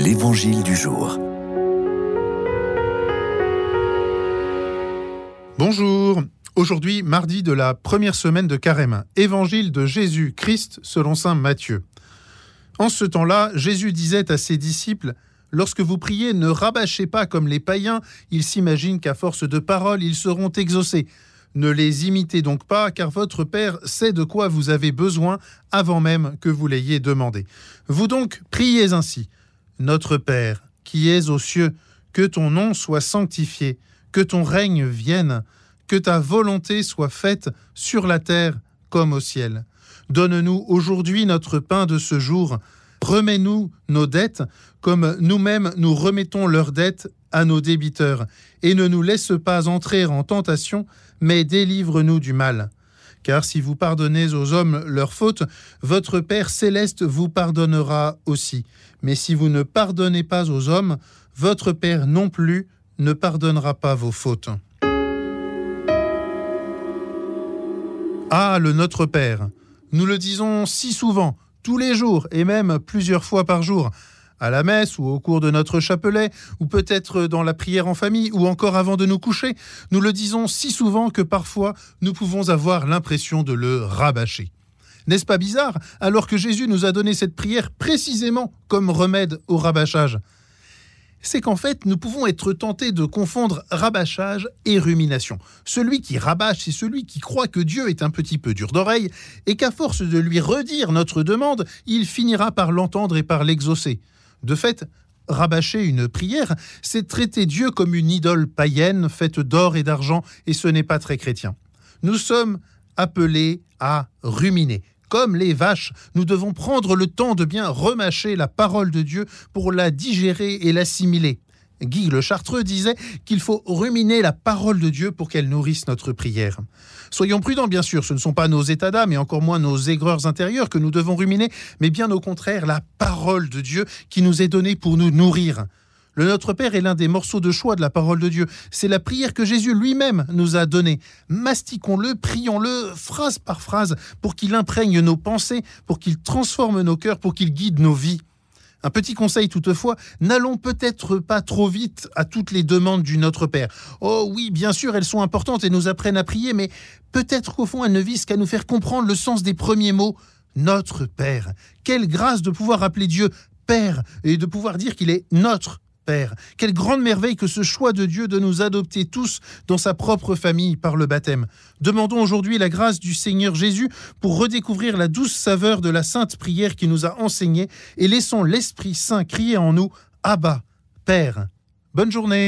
L'Évangile du jour. Bonjour. Aujourd'hui, mardi de la première semaine de Carême, Évangile de Jésus-Christ selon saint Matthieu. En ce temps-là, Jésus disait à ses disciples Lorsque vous priez, ne rabâchez pas comme les païens, ils s'imaginent qu'à force de paroles, ils seront exaucés. Ne les imitez donc pas, car votre Père sait de quoi vous avez besoin avant même que vous l'ayez demandé. Vous donc priez ainsi. Notre Père, qui es aux cieux, que ton nom soit sanctifié, que ton règne vienne, que ta volonté soit faite sur la terre comme au ciel. Donne-nous aujourd'hui notre pain de ce jour. Remets-nous nos dettes, comme nous-mêmes nous remettons leurs dettes à nos débiteurs, et ne nous laisse pas entrer en tentation, mais délivre-nous du mal. Car si vous pardonnez aux hommes leurs fautes, votre Père céleste vous pardonnera aussi. Mais si vous ne pardonnez pas aux hommes, votre Père non plus ne pardonnera pas vos fautes. Ah, le Notre Père. Nous le disons si souvent, tous les jours et même plusieurs fois par jour, à la messe ou au cours de notre chapelet, ou peut-être dans la prière en famille, ou encore avant de nous coucher. Nous le disons si souvent que parfois nous pouvons avoir l'impression de le rabâcher. N'est-ce pas bizarre alors que Jésus nous a donné cette prière précisément comme remède au rabâchage? C'est qu'en fait, nous pouvons être tentés de confondre rabâchage et rumination. Celui qui rabâche, c'est celui qui croit que Dieu est un petit peu dur d'oreille et qu'à force de lui redire notre demande, il finira par l'entendre et par l'exaucer. De fait, rabâcher une prière, c'est traiter Dieu comme une idole païenne faite d'or et d'argent, et ce n'est pas très chrétien. Nous sommes appelés à ruminer, comme les vaches, nous devons prendre le temps de bien remâcher la parole de Dieu pour la digérer et l'assimiler. Guy le Chartreux disait qu'il faut ruminer la parole de Dieu pour qu'elle nourrisse notre prière. Soyons prudents, bien sûr, ce ne sont pas nos états d'âme et encore moins nos aigreurs intérieures que nous devons ruminer, mais bien au contraire la parole de Dieu qui nous est donnée pour nous nourrir. Le Notre Père est l'un des morceaux de choix de la parole de Dieu. C'est la prière que Jésus lui-même nous a donnée. Mastiquons-le, prions-le phrase par phrase pour qu'il imprègne nos pensées, pour qu'il transforme nos cœurs, pour qu'il guide nos vies. Un petit conseil toutefois, n'allons peut-être pas trop vite à toutes les demandes du Notre Père. Oh oui, bien sûr, elles sont importantes et nous apprennent à prier, mais peut-être qu'au fond, elles ne visent qu'à nous faire comprendre le sens des premiers mots. Notre Père. Quelle grâce de pouvoir appeler Dieu Père et de pouvoir dire qu'il est notre Quelle grande merveille que ce choix de Dieu de nous adopter tous dans sa propre famille par le baptême. Demandons aujourd'hui la grâce du Seigneur Jésus pour redécouvrir la douce saveur de la sainte prière qui nous a enseigné et laissons l'Esprit Saint crier en nous Abba, Père. Bonne journée